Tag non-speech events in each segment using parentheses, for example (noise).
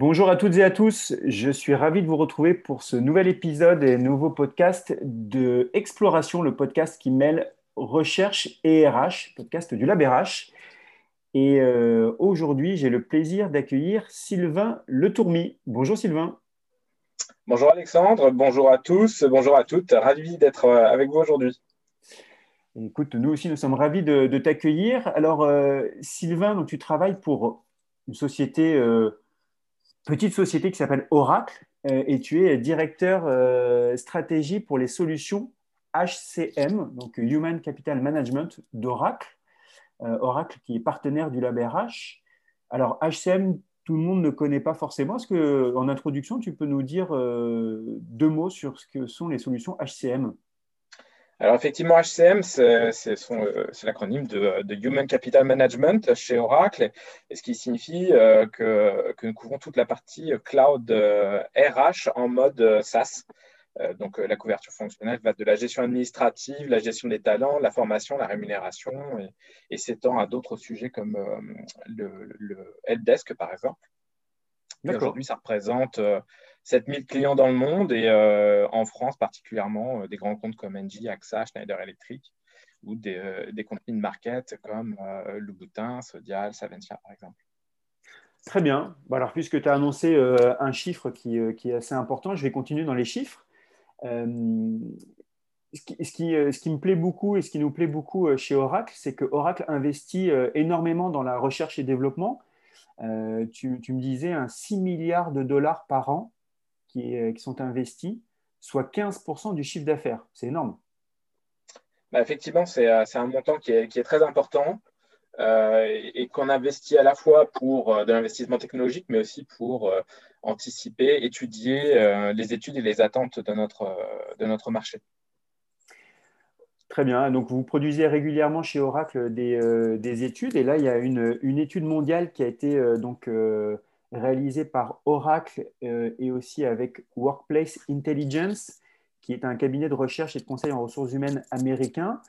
Bonjour à toutes et à tous, je suis ravi de vous retrouver pour ce nouvel épisode et nouveau podcast de Exploration, le podcast qui mêle recherche et RH, podcast du Lab RH. Et euh, aujourd'hui, j'ai le plaisir d'accueillir Sylvain Letourmy. Bonjour Sylvain. Bonjour Alexandre, bonjour à tous, bonjour à toutes, ravi d'être euh, avec vous aujourd'hui. Écoute, nous aussi, nous sommes ravis de, t'accueillir. Alors, euh, Sylvain, donc, tu travailles pour une société petite société qui s'appelle Oracle euh, et tu es directeur euh, stratégie pour les solutions HCM, donc Human Capital Management d'Oracle. Euh, Oracle qui est partenaire du Lab RH. Alors HCM, tout le monde ne connaît pas forcément. Est-ce que, en introduction, tu peux nous dire deux mots sur ce que sont les solutions HCM alors effectivement, HCM, c'est euh, l'acronyme de, Human Capital Management chez Oracle, et ce qui signifie euh, que, nous couvrons toute la partie cloud RH euh, en mode SaaS. donc la couverture fonctionnelle va de la gestion administrative, la gestion des talents, la formation, la rémunération, et, s'étend à d'autres sujets comme le, le helpdesk par exemple. Aujourd'hui, ça représente 7000 clients dans le monde et euh, en France particulièrement euh, des grands comptes comme Engie, AXA, Schneider Electric ou des, euh, comptes mid-market comme Louboutin, Sodial, Saventia par exemple. Très bien. alors, puisque tu as annoncé un chiffre qui, est assez important, je vais continuer dans les chiffres. Ce, qui, me plaît beaucoup et ce qui nous plaît beaucoup chez Oracle, c'est que Oracle investit énormément dans la recherche et développement. Tu, tu, me disais un 6 milliards de dollars par an euh, qui, sont investis, soit 15% du chiffre d'affaires. C'est énorme. Bah, effectivement, euh, c'est un montant qui est, qui est très important euh, et, qu'on investit à la fois pour de l'investissement technologique, mais aussi pour anticiper, étudier les études et les attentes de notre, de notre marché. Très bien. Donc, vous produisez régulièrement chez Oracle des, des études. Et là, il y a une, une étude mondiale qui a été donc, réalisé par Oracle euh, et aussi avec Workplace Intelligence, qui est un cabinet de recherche et de conseil en ressources humaines américain.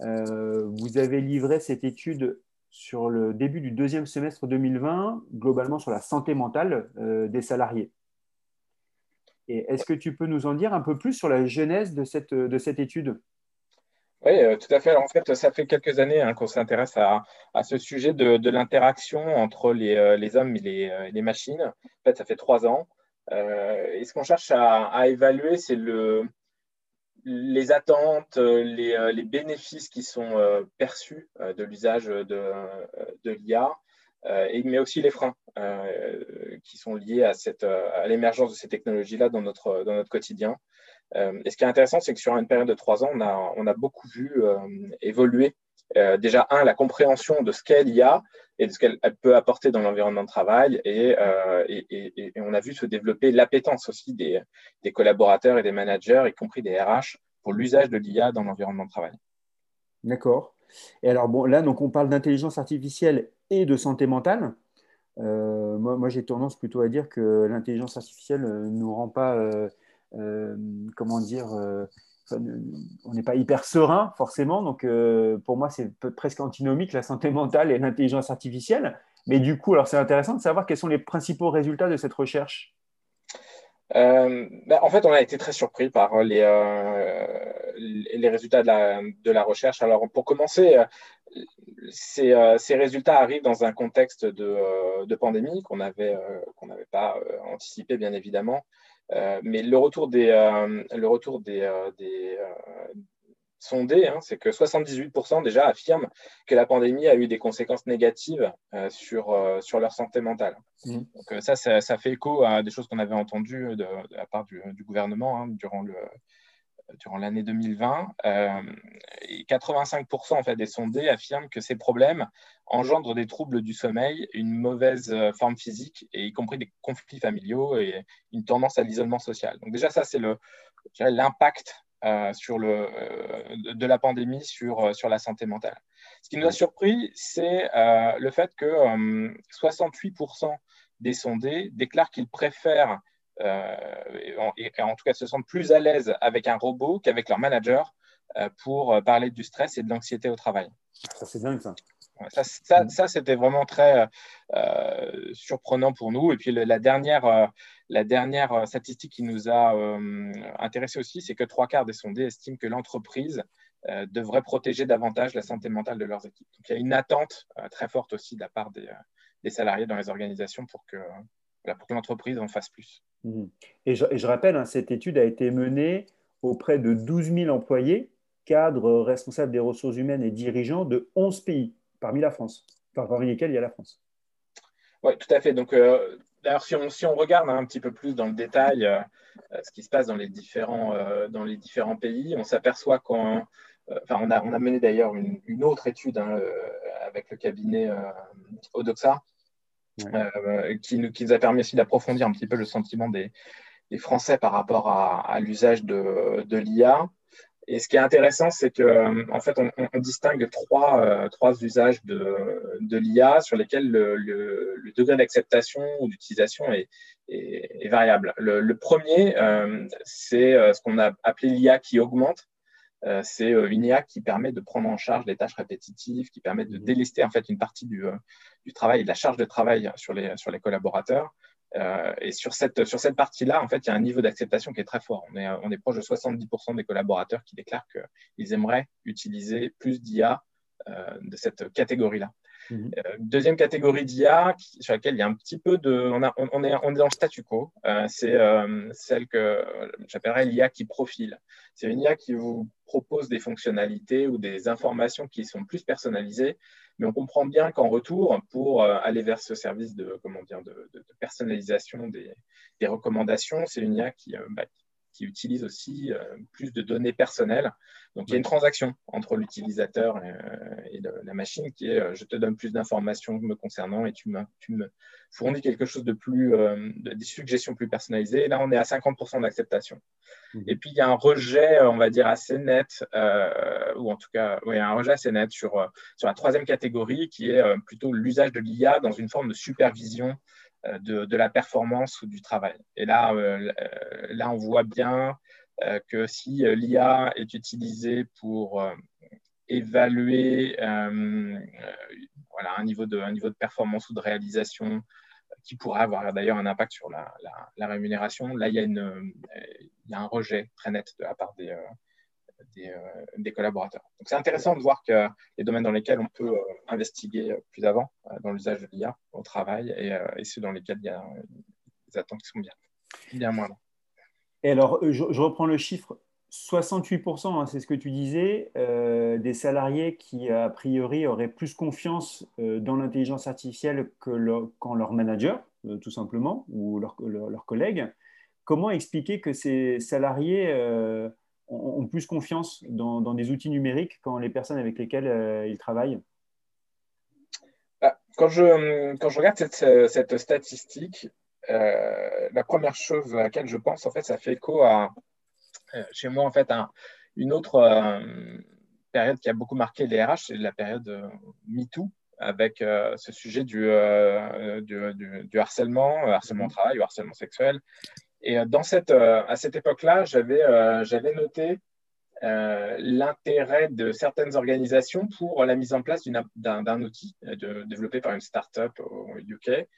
Euh, vous avez livré cette étude sur le début du deuxième semestre 2020, globalement sur la santé mentale euh, des salariés. Est-ce que tu peux nous en dire un peu plus sur la genèse de cette étude? Oui, euh, tout à fait. en fait, ça fait quelques années hein, qu'on s'intéresse à, ce sujet de, l'interaction entre les, euh, hommes et euh, les, machines. En fait, ça fait trois ans. et ce qu'on cherche à, évaluer, c'est le, les attentes, les, bénéfices qui sont perçus de l'usage de, l'IA, mais aussi les freins qui sont liés à, l'émergence de ces technologies-là dans notre quotidien. Euh, et ce qui est intéressant, c'est que sur une période de trois ans, on a, beaucoup vu euh, évoluer euh, déjà, un, la compréhension de ce qu'elle y a et de ce qu'elle peut apporter dans l'environnement de travail. Et, on a vu se développer l'appétence aussi des, collaborateurs et des managers, y compris des RH, pour l'usage de l'IA dans l'environnement de travail. D'accord. Et alors, bon, là, donc, on parle d'intelligence artificielle et de santé mentale. moi, moi j'ai tendance plutôt à dire que l'intelligence artificielle ne nous rend pas comment dire, euh, on n'est pas hyper serein forcément. Donc, euh, pour moi, c'est presque antinomique la santé mentale et l'intelligence artificielle. Mais du coup, alors c'est intéressant de savoir quels sont les principaux résultats de cette recherche. Bah, en fait, on a été très surpris par les, résultats de la, recherche. Alors, pour commencer, ces, résultats arrivent dans un contexte de, pandémie qu'on n'avait pas anticipé, bien évidemment. Euh, mais le retour des, euh, le retour des, euh, des sondés, hein, c'est que 78% déjà affirment que la pandémie a eu des conséquences négatives sur, sur leur santé mentale. Mmh. Donc ça, ça, fait écho à des choses qu'on avait entendues de, la part du, du gouvernement hein, durant le, durant l'année 2020. Euh, et 85% en fait, des sondés affirment que ces problèmes engendrent des troubles du sommeil, une mauvaise euh, forme physique, et y compris des conflits familiaux et une tendance à l'isolement social. Donc déjà, ça, c'est l'impact euh, le, de la pandémie sur, sur la santé mentale. Ce qui nous a surpris, c'est le fait que 68% des sondés déclarent qu'ils préfèrent euh, et, en tout cas se sentent plus à l'aise avec un robot qu'avec leur manager euh, pour euh, parler du stress et de l'anxiété au travail. Ça, c'est dingue, ça. Ça, c'était vraiment très surprenant pour nous. Et puis la dernière, la dernière statistique qui nous a intéressé aussi, c'est que trois quarts des sondés estiment que l'entreprise devrait protéger davantage la santé mentale de leurs équipes. Donc il y a une attente très forte aussi de la part des, des salariés dans les organisations pour que, pour que l'entreprise en fasse plus. Mmh. Et, je, rappelle, hein, cette étude a été menée auprès de 12 000 employés, cadres, responsables des ressources humaines et dirigeants de 11 pays, parmi la France, parmi lesquels il y a la France. Oui, tout à fait. Donc, euh, d'ailleurs, si on, si on, regarde un petit peu plus dans le détail euh, ce qui se passe dans les différents, euh, dans les différents pays, on s'aperçoit qu'on Enfin, on, a, on a mené d'ailleurs une, une, autre étude hein, avec le cabinet Odoxa, euh, qui, nous, qui, nous, a permis aussi d'approfondir un petit peu le sentiment des, des Français par rapport à, à l'usage de, de l'IA. Et ce qui est intéressant, c'est que euh, en fait, on, on distingue trois, euh, trois usages de, de l'IA sur lesquels le, le, le degré d'acceptation ou d'utilisation est, est, est, variable. Le, le premier, euh, c'est ce qu'on a appelé l'IA qui augmente. Euh, c'est une IA qui permet de prendre en charge les tâches répétitives, qui permet de mhm. délester en fait une partie du, du travail de la charge de travail sur les, sur les collaborateurs. Et sur cette, sur cette partie-là, en fait, il y a un niveau d'acceptation qui est très fort. On est, on est proche de 70% des collaborateurs qui déclarent qu'ils aimeraient utiliser plus d'IA de cette catégorie-là. Mhm. Euh, deuxième catégorie d'IA sur laquelle il y a un petit peu de. On, on, est, on est dans le statu quo. Euh, c'est euh, celle que j'appellerais l'IA qui profile. C'est une IA qui vous propose des fonctionnalités ou des informations qui sont plus personnalisées, mais on comprend bien qu'en retour, pour aller vers ce service de, comment de, personnalisation des, recommandations, c'est une IA qui, bah, qui utilise aussi euh, plus de données personnelles. Donc, il y a une transaction entre l'utilisateur et, euh, la machine qui est euh, je te donne plus d'informations me concernant et tu me, tu me fournis quelque chose de plus, des suggestions plus personnalisées. Et là, on est à 50% d'acceptation. Mmh. Et puis, il y a un rejet, on va dire, assez net, ou en tout cas, oui, un rejet assez net sur, sur la troisième catégorie qui est plutôt l'usage de l'IA dans une forme de supervision euh, de, la performance ou du travail. Et là, euh, euh, là on voit bien que si l'IA est utilisée pour évaluer voilà, un, niveau de, un niveau de performance ou de réalisation qui pourrait avoir d'ailleurs un impact sur la, rémunération, là, il y, a une, il y, a un rejet très net de la part des, euh, des, collaborateurs. Donc c'est intéressant de voir que les domaines dans lesquels on peut euh, investiguer plus avant euh, dans l'usage de l'IA au travail et, ceux dans lesquels il y a des attentes qui sont bien, bien moindres. Et alors, je, reprends le chiffre 68%, hein, c'est ce que tu disais, des salariés qui, a priori, auraient plus confiance dans l'intelligence artificielle que qu'en leur manager, tout simplement, ou leurs leur, collègues. Comment expliquer que ces salariés ont, plus confiance dans, des outils numériques quand les personnes avec lesquelles euh, ils travaillent? Bah, quand, je, quand je regarde cette, cette statistique, euh, la première chose à laquelle je pense, en fait, ça fait écho à, euh, chez moi, en fait, à une autre période qui a beaucoup marqué les RH, c'est la période MeToo, avec ce sujet du, du, du, harcèlement, harcèlement au travail ou harcèlement sexuel, et euh, euh, à cette époque-là, j'avais euh, noté l'intérêt de certaines organisations pour la mise en place d'un outil développé par une startup au UK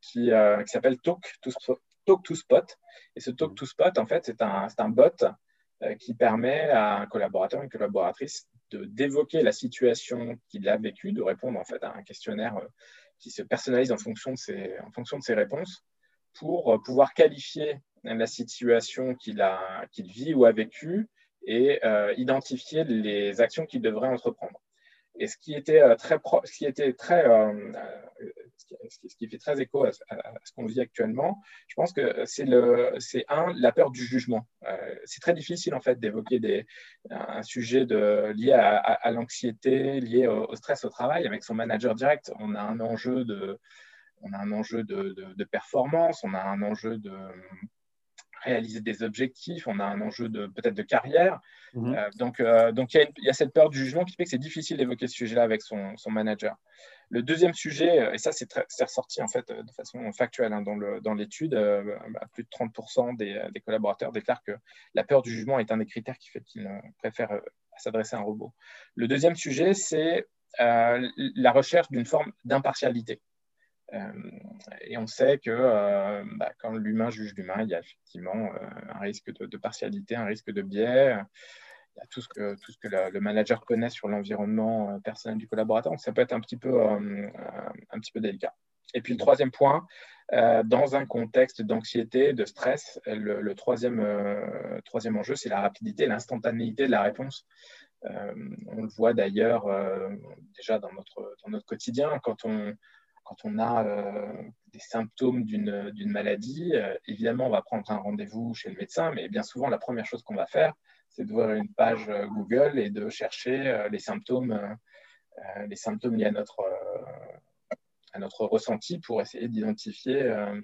qui, s'appelle Talk Talk to Spot. Et ce Talk to Spot, en fait, c'est un, un bot qui permet à un collaborateur, une collaboratrice d'évoquer la situation qu'il a vécue, de répondre en fait à un questionnaire qui se personnalise en fonction de ses, en fonction de ses réponses pour euh, pouvoir qualifier la situation qu'il qu'il vit ou a vécue et euh, identifier les actions qu'il devrait entreprendre. Et ce qui était euh, très, ce qui était très, ce qui fait très écho à, ce qu'on vit actuellement, je pense que c'est le, c'est un, la peur du jugement. c'est très difficile en fait d'évoquer un sujet lié à, l'anxiété, lié au, stress au travail avec son manager direct. On a un enjeu de, on a un enjeu de, performance, on a un enjeu de réaliser des objectifs, on a un enjeu de peut-être de carrière. Mhm. Euh, donc, euh, donc il y, a cette peur du jugement qui fait que c'est difficile d'évoquer ce sujet-là avec son, manager. Le deuxième sujet, euh, et ça c'est ressorti en fait de façon factuelle hein, dans l'étude, bah, plus de 30% des, des, collaborateurs déclarent que la peur du jugement est un des critères qui fait qu'ils préfèrent s'adresser à un robot. Le deuxième sujet, c'est la recherche d'une forme d'impartialité. Et on sait que bah, quand l'humain juge l'humain, il y a effectivement un risque de, partialité, un risque de biais il y a tout ce que, le manager connaît sur l'environnement personnel du collaborateur. Donc, ça peut être un petit peu, un petit peu délicat. Et puis le troisième point, euh, dans un contexte d'anxiété, de stress, le, troisième, euh, troisième enjeu, c'est la rapidité, l'instantanéité de la réponse. Euh, on le voit d'ailleurs déjà dans notre, dans notre quotidien, quand on, quand on a des symptômes d'une maladie, évidemment, on va prendre un rendez-vous chez le médecin, mais bien souvent, la première chose qu'on va faire, c'est de voir une page Google et de chercher les symptômes, les symptômes liés à notre à notre ressenti pour essayer d'identifier euh,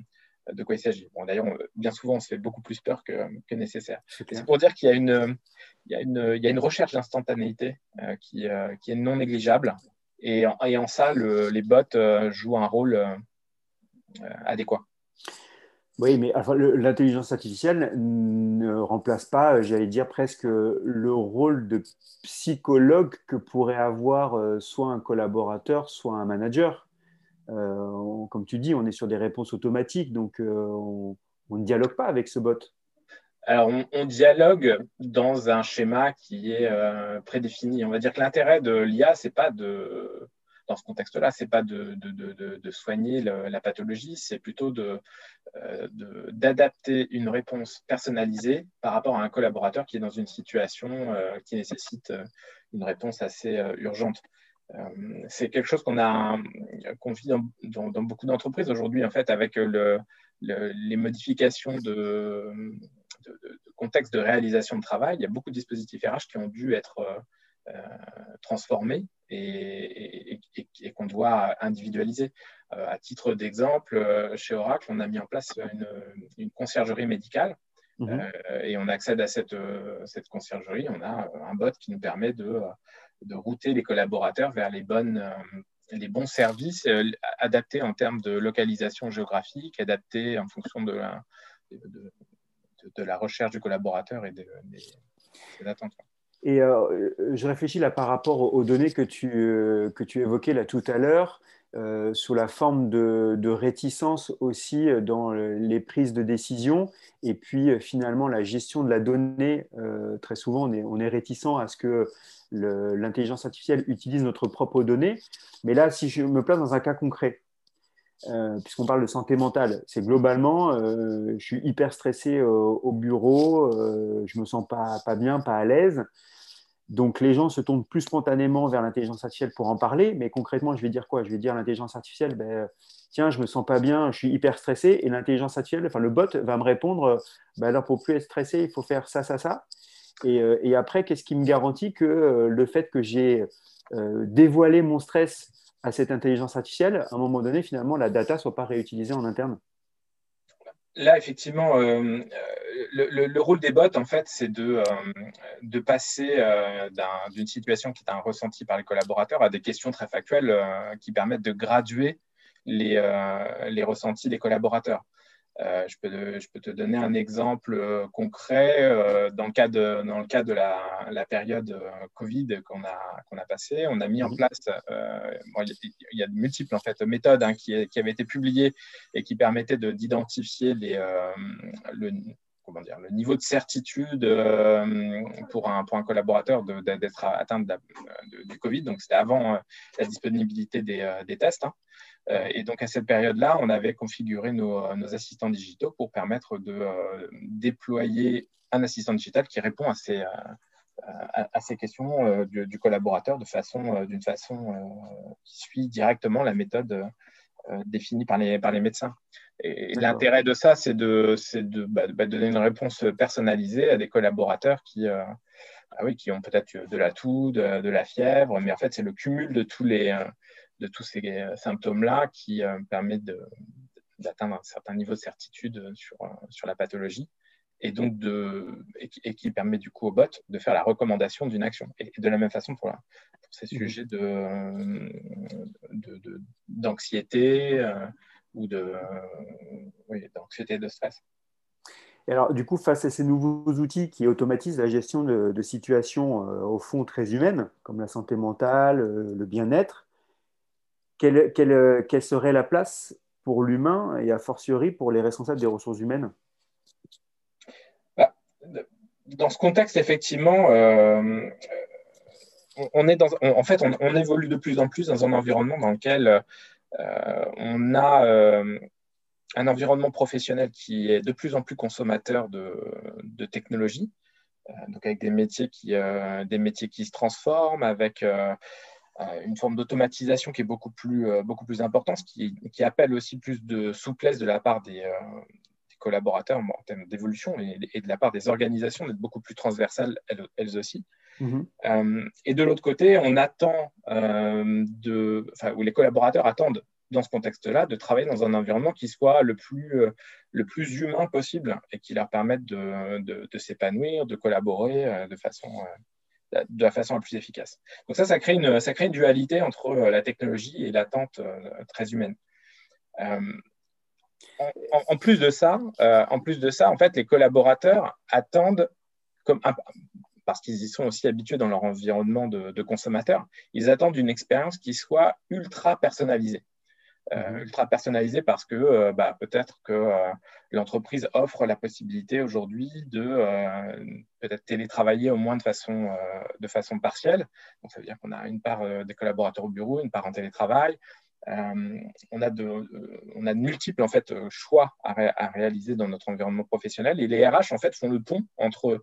de quoi il s'agit. Bon, D'ailleurs, bien souvent, on se fait beaucoup plus peur que, que nécessaire. C'est pour dire qu'il y, y, y, a une recherche d'instantanéité euh, qui, euh, qui, est non négligeable. Et en, ça, le, les bots jouent un rôle adéquat. Oui, mais l'intelligence artificielle ne remplace pas, j'allais dire presque, le rôle de psychologue que pourrait avoir soit un collaborateur, soit un manager. Euh, comme tu dis, on est sur des réponses automatiques, donc euh, on, ne dialogue pas avec ce bot. Alors, on, dialogue dans un schéma qui est euh, prédéfini. On va dire que l'intérêt de l'IA, c'est pas de, dans ce contexte-là, c'est pas de, soigner la pathologie, c'est plutôt d'adapter une réponse personnalisée par rapport à un collaborateur qui est dans une situation qui nécessite une réponse assez urgente. Euh, c'est quelque chose qu'on a qu'on vit dans, beaucoup d'entreprises aujourd'hui, en fait, avec le, les modifications de, contexte de réalisation de travail. Il y a beaucoup de dispositifs RH qui ont dû être euh, transformés et, qu'on doit individualiser. Euh, à titre d'exemple, chez Oracle, on a mis en place une, conciergerie médicale. Mmh et on accède à cette, cette conciergerie. On a un bot qui nous permet de de router les collaborateurs vers les, bonnes, euh, les bons services euh, adaptés en termes de localisation géographique, adaptés en fonction de la, de, de, la recherche du collaborateur et des, attentes. Et euh, je réfléchis là par rapport aux données que tu, que tu évoquais là tout à l'heure. Euh, sous la forme de, réticence aussi euh, dans les prises de décision. Et puis euh, finalement, la gestion de la donnée, très souvent, on est, on est, réticent à ce que l'intelligence artificielle utilise notre propre donnée. Mais là, si je me place dans un cas concret, puisqu'on parle de santé mentale, c'est globalement, je suis hyper stressé au bureau, je me sens pas, bien, pas à l'aise. Donc les gens se tournent plus spontanément vers l'intelligence artificielle pour en parler, mais concrètement, je vais dire quoi? Je vais dire l'intelligence artificielle, ben, tiens, je me sens pas bien, je suis hyper stressé, et l'intelligence artificielle, enfin le bot va me répondre, ben alors pour plus être stressé, il faut faire ça, ça, ça. Et, euh, et après, qu'est-ce qui me garantit que euh, le fait que j'ai euh, dévoilé mon stress à cette intelligence artificielle, à un moment donné, finalement, la data soit pas réutilisée en interne Là, effectivement, euh, le, rôle des bots, en fait, c'est de, euh, passer euh, d'une situation qui est un ressenti par les collaborateurs à des questions très factuelles qui permettent de graduer les, les ressentis des collaborateurs. Euh, je, peux, je, peux, te donner un exemple euh, concret euh, dans le cas de, dans le cas de la, la période Covid qu'on a, qu'on a passée. On a mis en mhm. place, il, y a, de multiples en fait, méthodes hein, qui, qui, avaient été publiées et qui permettaient d'identifier le, comment dire, le niveau de certitude pour, un, pour un collaborateur d'être atteint de du Covid. Donc, c'était avant la disponibilité des, des tests. Hein. Euh, et donc à cette période-là, on avait configuré nos, assistants digitaux pour permettre de euh, déployer un assistant digital qui répond à ces, à, ces questions euh, du, collaborateur de façon, d'une façon qui suit directement la méthode définie par les, par les médecins. Et, l'intérêt de ça, c'est de, de, bah, bah, donner une réponse personnalisée à des collaborateurs qui, ah oui, qui ont peut-être de la toux, de, de, la fièvre, mais en fait, c'est le cumul de tous les, de tous ces euh, symptômes-là qui euh, permettent d'atteindre un certain niveau de certitude sur, euh, sur la pathologie et donc de, et, qui permet du coup au bot de faire la recommandation d'une action. Et, de la même façon pour, ces mmh. sujets de, d'anxiété ou de, d'anxiété de stress. alors, du coup, face à ces nouveaux outils qui automatisent la gestion de, situations au fond très humaines, comme la santé mentale, le bien-être, quelle, serait la place pour l'humain et a fortiori pour les responsables des ressources humaines? Bah, Dans ce contexte, effectivement, euh, on est dans, en fait, on, évolue de plus en plus dans un environnement dans lequel euh, on a euh, un environnement professionnel qui est de plus en plus consommateur de, de technologies, donc avec des métiers qui, des métiers qui se transforment, avec une forme d'automatisation qui est beaucoup plus, euh, beaucoup plus importante, qui, qui, appelle aussi plus de souplesse de la part des, euh, collaborateurs en termes d'évolution et, de la part des organisations d'être beaucoup plus transversales elles, aussi. Mm-hmm. et de l'autre côté, on attend de, enfin, où les collaborateurs attendent dans ce contexte-là de travailler dans un environnement qui soit le plus, le plus humain possible et qui leur permette de, de, de s'épanouir, de collaborer de façon de la façon la plus efficace. Donc ça, ça crée une, dualité entre euh, la technologie et l'attente euh, très humaine. Euh, en, plus de ça, en plus de ça, en fait, les collaborateurs attendent, parce qu'ils y sont aussi habitués dans leur environnement de, de consommateurs, ils attendent une expérience qui soit ultra personnalisée. Euh, mhm. ultra personnalisé parce que euh, bah, peut-être que euh, l'entreprise offre la possibilité aujourd'hui de peut-être télétravailler au moins de façon, de façon partielle. Donc, ça veut dire qu'on a une part des collaborateurs au bureau, une part en télétravail. on, a de, on a de multiples en fait, choix à, à, réaliser dans notre environnement professionnel et les RH en fait, font le pont entre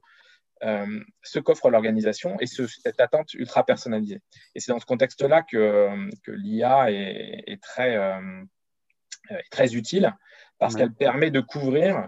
euh, ce qu'offre l'organisation et cette attente ultra personnalisée. Et c'est dans ce contexte-là que, que l'IA est, très, euh, très utile parce qu'elle permet de couvrir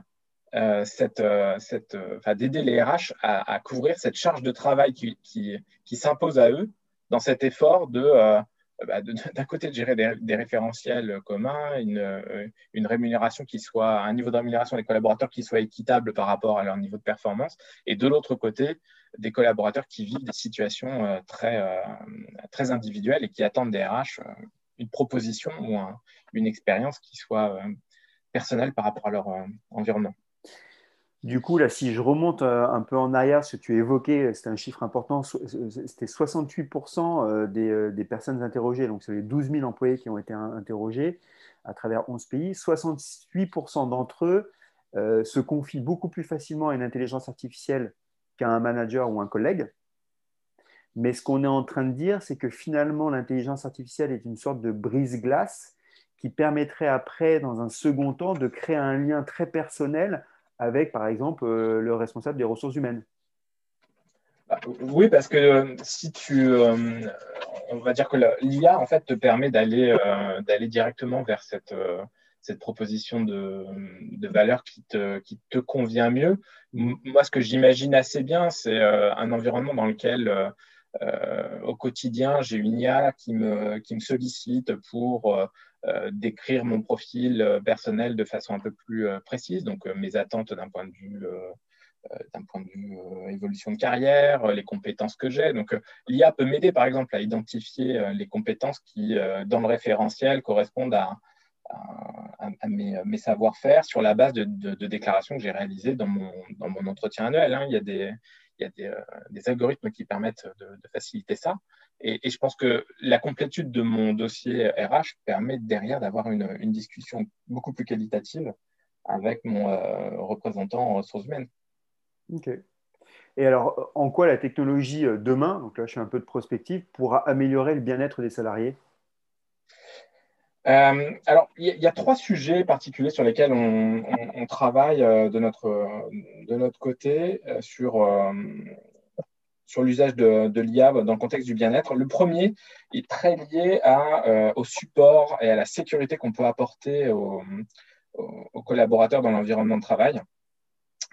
euh, cette, cette, d'aider les RH à, couvrir cette charge de travail qui, qui, qui s'impose à eux dans cet effort de bah, d'un côté de gérer des, référentiels communs, une, euh, une, rémunération qui soit, un niveau de rémunération des collaborateurs qui soit équitable par rapport à leur niveau de performance, et de l'autre côté, des collaborateurs qui vivent des situations euh, très, euh, très individuelles et qui attendent des RH une proposition ou une expérience qui soit personnelle par rapport à leur environnement. Du coup, là, si je remonte euh, un peu en arrière, ce que tu évoquais, c'était un chiffre important, c'était 68% euh, euh, des, personnes interrogées, donc c'est les 12 000 employés qui ont été interrogés à travers 11 pays. 68% d'entre eux se confient beaucoup plus facilement à une intelligence artificielle qu'à un manager ou un collègue. Mais ce qu'on est en train de dire, c'est que finalement, l'intelligence artificielle est une sorte de brise-glace qui permettrait après, dans un second temps, de créer un lien très personnel avec, par exemple, euh, le responsable des ressources humaines. Bah, oui, parce que euh, si tu, euh, on va dire que l'IA en fait te permet d'aller d'aller directement vers cette cette proposition de, de, valeur qui te, qui te convient mieux. Moi, ce que j'imagine assez bien, c'est un environnement dans lequel au quotidien, j'ai une IA qui me, qui me sollicite pour d'écrire mon profil euh, personnel de façon un peu plus euh, précise, donc mes attentes d'un point de vue d'un point de vue évolution de carrière, les compétences que j'ai. Donc, l'IA peut m'aider, par exemple, à identifier les compétences qui, dans le référentiel, correspondent à, à, mes, savoir-faire sur la base de, déclarations que j'ai réalisées dans mon, dans mon entretien annuel. Hein. Il y a des, il y a des, des, algorithmes qui permettent de, faciliter ça. Et, je pense que la complétude de mon dossier RH permet derrière d'avoir une, une, discussion beaucoup plus qualitative avec mon euh, représentant en ressources humaines. OK. Et alors, en quoi la technologie euh, demain, donc là je suis un peu de prospective, pourra améliorer le bien-être des salariés? Euh, alors, il y, a trois sujets particuliers sur lesquels on, travaille de, notre, de notre côté sur, sur l'usage de, l'IA dans le contexte du bien-être. Le premier est très lié euh, au support et à la sécurité qu'on peut apporter aux, collaborateurs dans l'environnement de travail.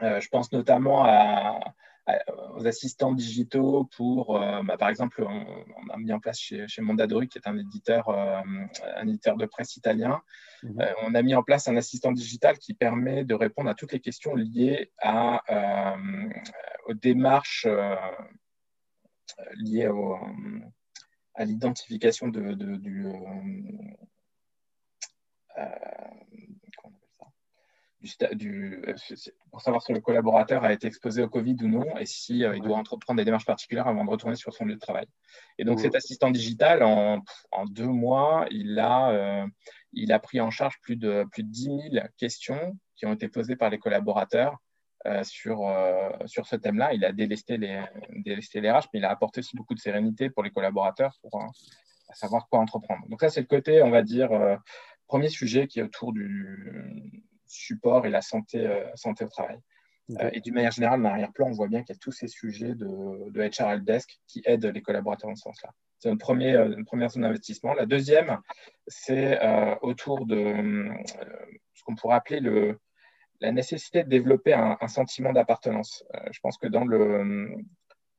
Euh, je pense notamment à, aux assistants digitaux pour, euh, bah, par exemple, on, a mis en place chez, chez Mondadori, qui est un éditeur, un éditeur de presse italien, mhm. on a mis en place un assistant digital qui permet de répondre à toutes les questions liées à, aux démarches liées à l'identification de, du, euh, euh, du, pour savoir si le collaborateur a été exposé au Covid ou non et si il doit entreprendre des démarches particulières avant de retourner sur son lieu de travail. Et donc, cet assistant digital, en, en, deux mois, il a, il a pris en charge plus de, plus de 10 000 questions qui ont été posées par les collaborateurs euh, sur, euh, sur ce thème-là. Il a délesté les, délesté les RH, mais il a apporté aussi beaucoup de sérénité pour les collaborateurs pour euh, savoir quoi entreprendre. Donc ça, c'est le côté, on va dire, premier sujet qui est autour du support et la santé, santé au travail. et d'une manière générale, en arrière-plan, on voit bien qu'il y a tous ces sujets de, de HR Desk qui aident les collaborateurs dans ce sens-là. C'est une, première, une première zone d'investissement. La deuxième, c'est autour de ce qu'on pourrait appeler le, la nécessité de développer un, sentiment d'appartenance. Euh, je pense que dans le,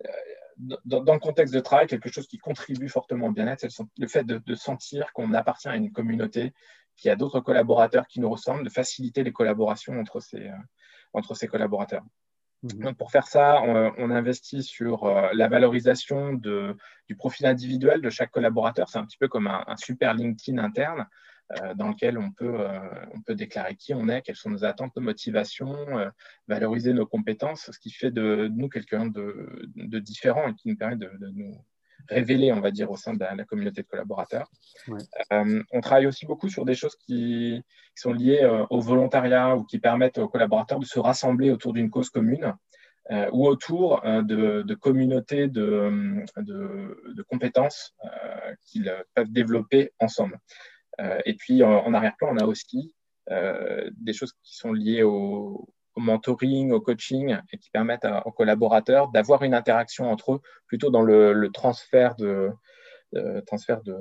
euh, dans, le contexte de travail, quelque chose qui contribue fortement au bien-être, c'est le, fait de, sentir qu'on appartient à une communauté, qui a d'autres collaborateurs qui nous ressemblent, de faciliter les collaborations entre ces, euh, entre ces collaborateurs. Mhm. Donc pour faire ça, on, investit sur la valorisation de, du profil individuel de chaque collaborateur. C'est un petit peu comme un, un super LinkedIn interne. Euh, dans lequel on peut, euh, on peut déclarer qui on est, quelles sont nos attentes, nos motivations, euh, valoriser nos compétences, ce qui fait de nous quelqu'un de, de, différent et qui nous permet de, nous révéler, on va dire, au sein de la, communauté de collaborateurs. on travaille aussi beaucoup sur des choses qui, sont liées au volontariat ou qui permettent aux collaborateurs de se rassembler autour d'une cause commune. ou autour de, communautés de, de, compétences qu'ils peuvent développer ensemble. Euh, et puis en, arrière-plan, on a aussi euh, des choses qui sont liées au, mentoring, au coaching, et qui permettent aux collaborateurs d'avoir une interaction entre eux plutôt dans le, transfert de, transfert de,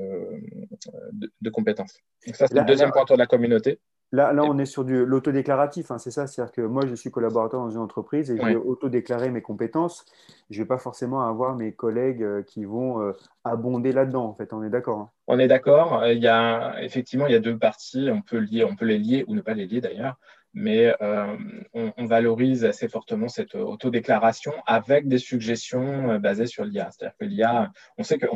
de, compétences. Donc ça, c'est le deuxième point de la communauté. Là, là, on est sur du l'autodéclaratif, hein, c'est ça. C'est-à-dire que moi, je suis collaborateur dans une entreprise et je vais autodéclarer mes compétences. Je ne vais pas forcément avoir mes collègues euh, qui vont euh, abonder là-dedans. En fait, on est d'accord. Hein. On est d'accord. Il y a effectivement, il y a deux parties. On peut lier, on peut les lier ou ne pas les lier d'ailleurs. Mais euh, on, valorise assez fortement cette autodéclaration avec des suggestions basées sur l'IA. C'est-à-dire que l'IA, on sait que,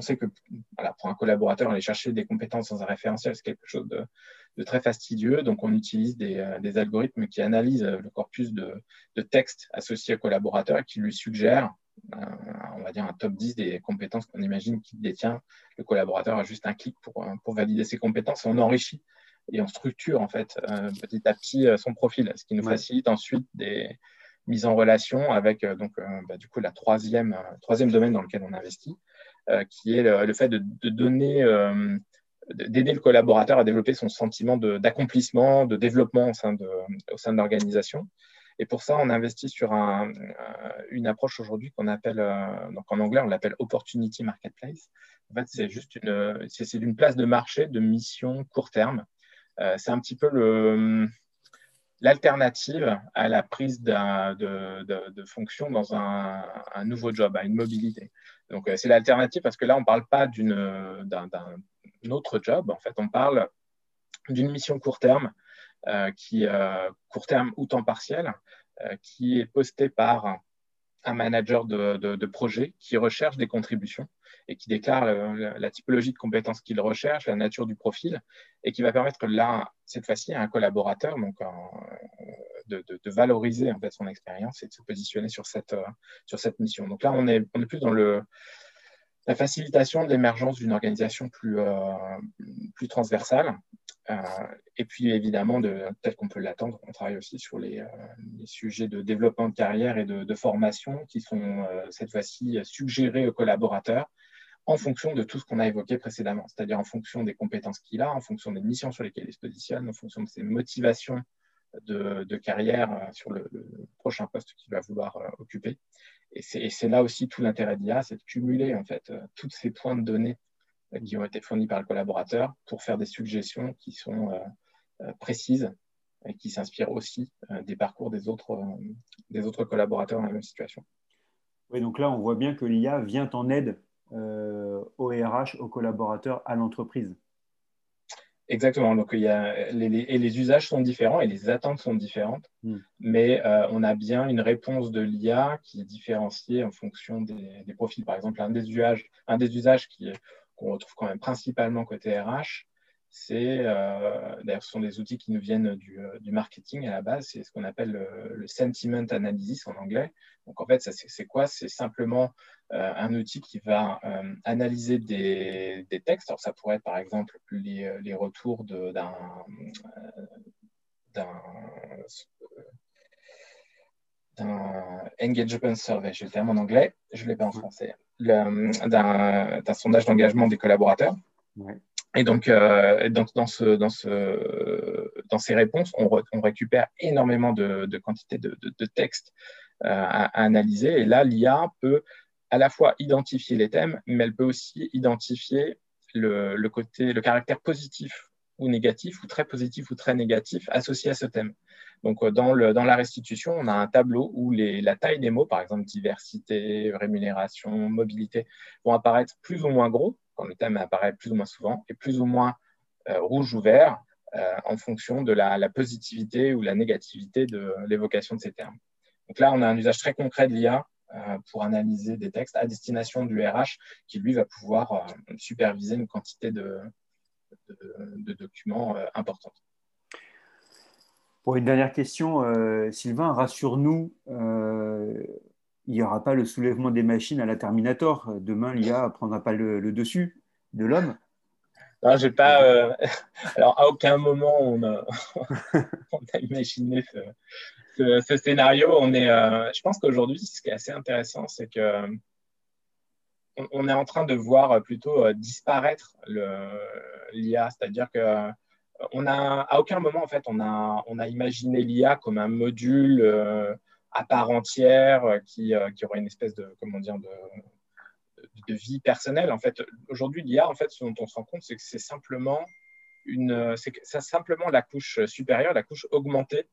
pour un collaborateur, aller chercher des compétences dans un référentiel, c'est quelque chose de, très fastidieux. Donc, on utilise des, euh, algorithmes qui analysent euh, le corpus de, textes associés au collaborateur et qui lui suggèrent, on va dire, un top 10 des compétences qu'on imagine qu'il détient. Le collaborateur a juste un clic euh, pour valider ses compétences et on enrichit et on structure, en fait, petit à petit son profil, ce qui nous facilite ensuite des mises en relation avec, donc, bah, du coup, la troisième, troisième domaine dans lequel on investit, qui est le, fait de, de donner d'aider le collaborateur à développer son sentiment d'accomplissement, de, développement au sein de, au sein de l'organisation. Et pour ça, on investit sur un, euh, une approche aujourd'hui qu'on appelle, euh, donc en anglais, on l'appelle Opportunity Marketplace. En fait, c'est juste une, c'est une place de marché de mission court terme. Euh, c'est un petit peu l'alternative à la prise de, fonction dans un, nouveau job, à une mobilité. Donc, c'est l'alternative parce que là, on ne parle pas d'un, notre job. En fait, on parle d'une mission court terme, euh, qui euh, court terme ou temps partiel, euh, qui est postée par un manager de, projet qui recherche des contributions et qui déclare la, typologie de compétences qu'il recherche, la nature du profil, et qui va permettre là, cette fois-ci, à un collaborateur donc, de, valoriser en fait, son expérience et de se positionner sur cette, sur cette mission. Donc là, on est, on est plus dans le, la facilitation de l'émergence d'une organisation plus, euh, plus transversale. Euh, et puis évidemment, de, tel qu'on peut l'attendre, on travaille aussi sur les, euh, sujets de développement de carrière et de, formation qui sont cette fois-ci suggérés aux collaborateurs en fonction de tout ce qu'on a évoqué précédemment, c'est-à-dire en fonction des compétences qu'il a, en fonction des missions sur lesquelles il se positionne, en fonction de ses motivations de, carrière sur le, prochain poste qu'il va vouloir occuper. Et c'est là aussi tout l'intérêt d'IA, c'est de cumuler en fait euh, tous ces points de données euh, qui ont été fournis par le collaborateur pour faire des suggestions qui sont euh, précises et qui s'inspirent aussi des parcours des autres, des autres collaborateurs dans la même situation. Oui, donc là, on voit bien que l'IA vient en aide au RH, aux collaborateurs, à l'entreprise. Exactement. Donc, il y a les, et les usages sont différents et les attentes sont différentes, hmm. mais euh, on a bien une réponse de l'IA qui est différenciée en fonction des, profils. Par exemple, un des usages, un des usages qu'on retrouve quand même principalement côté RH, c'est, d'ailleurs, ce sont des outils qui nous viennent du, marketing à la base, c'est ce qu'on appelle le, sentiment analysis en anglais. Donc, en fait, c'est quoi? C'est simplement un outil qui va analyser des, textes. Alors, ça pourrait être, par exemple, les, les retours d'un d'un engagement survey, je le terme en anglais, je ne l'ai pas en français, d'un sondage d'engagement des collaborateurs. Et donc, euh, dans, ce, dans, ce, dans, ces réponses, on, récupère énormément de, de quantité de, de, textes euh, à, analyser. Et là, l'IA peut à la fois identifier les thèmes, mais elle peut aussi identifier le, côté, le caractère positif ou négatif, ou très positif ou très négatif associé à ce thème. Donc, euh, dans, la restitution, on a un tableau où la taille des mots, par exemple diversité, rémunération, mobilité, vont apparaître plus ou moins gros quand le thème apparaît plus ou moins souvent, et plus ou moins euh, rouge ou vert euh, en fonction de la, positivité ou la négativité de l'évocation de ces termes. Donc là, on a un usage très concret de l'IA pour analyser des textes à destination du RH qui, lui, va pouvoir superviser une quantité de, documents euh, importants. Pour une dernière question, euh, Sylvain, rassure-nous, euh, il n'y aura pas le soulèvement des machines à la Terminator. Demain, l'IA ne prendra pas le, dessus de l'homme. Non, j'ai pas. (laughs) Alors, à aucun moment on a, (laughs) imaginé ce, scénario. On est, je pense qu'aujourd'hui, ce qui est assez intéressant, c'est que on, est en train de voir plutôt disparaître l'IA, c'est-à-dire que euh, on a, à aucun moment, en fait, on a, on a imaginé l'IA comme un module euh, à part entière euh, qui, qui, aurait une espèce de, comment dire, de, de vie personnelle. En fait, aujourd'hui, l'IA, en fait, ce dont on se rend compte, c'est que c'est simplement une, c'est simplement la couche supérieure, la couche augmentée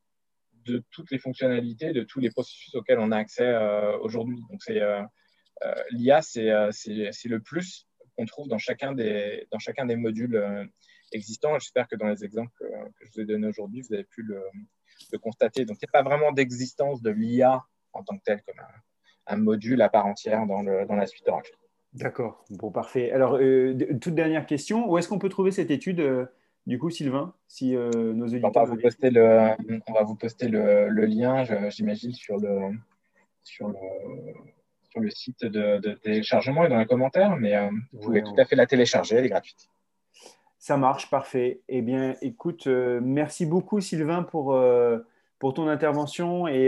de toutes les fonctionnalités, de tous les processus auxquels on a accès aujourd'hui. Donc, c'est l'IA, c'est le plus qu'on trouve dans chacun des, dans chacun des modules euh, existants. J'espère que dans les exemples que je vous ai donnés aujourd'hui, vous avez pu le, constater. Donc, il n'y a pas vraiment d'existence de l'IA en tant que tel, comme un, module à part entière dans, le, dans la suite Oracle. D'accord, bon, parfait. Alors, euh, toute dernière question, où est-ce qu'on peut trouver cette étude euh, du coup, Sylvain, si nos auditeurs... On va vous poster le, on va vous poster le, le lien, j'imagine, sur le, sur le, sur le site de, téléchargement et dans les commentaires, mais euh, vous pouvez tout à fait la télécharger, elle est gratuite. Ça marche, parfait. Eh bien, écoute, euh, merci beaucoup Sylvain pour, euh, pour ton intervention et,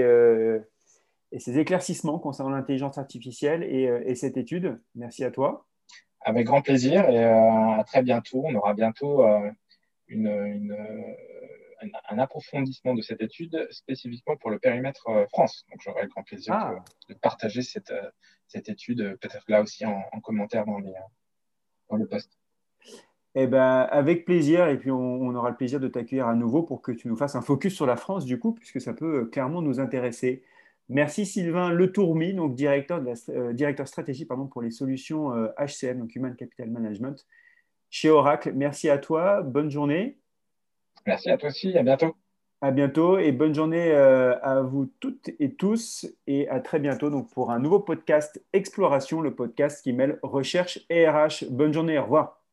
et, ces éclaircissements concernant l'intelligence artificielle et, cette étude. Merci à toi. Avec grand plaisir et à très bientôt. On aura bientôt une un, approfondissement de cette étude spécifiquement pour le périmètre euh, France. Donc j'aurai le grand plaisir ah. de, partager cette, euh, cette étude, euh, peut-être là aussi en, commentaire dans, les, dans le post. Eh ben, avec plaisir, et puis on, aura le plaisir de t'accueillir à nouveau pour que tu nous fasses un focus sur la France, du coup, puisque ça peut clairement nous intéresser. Merci Sylvain Letourmi, donc directeur, de la, directeur stratégie pardon, pour les solutions HCM, donc Human Capital Management, chez Oracle. Merci à toi, bonne journée. Merci à toi aussi, à bientôt. À bientôt et bonne journée euh, à vous toutes et tous et à très bientôt donc pour un nouveau podcast Exploration, le podcast qui mêle recherche et RH. Bonne journée, au revoir.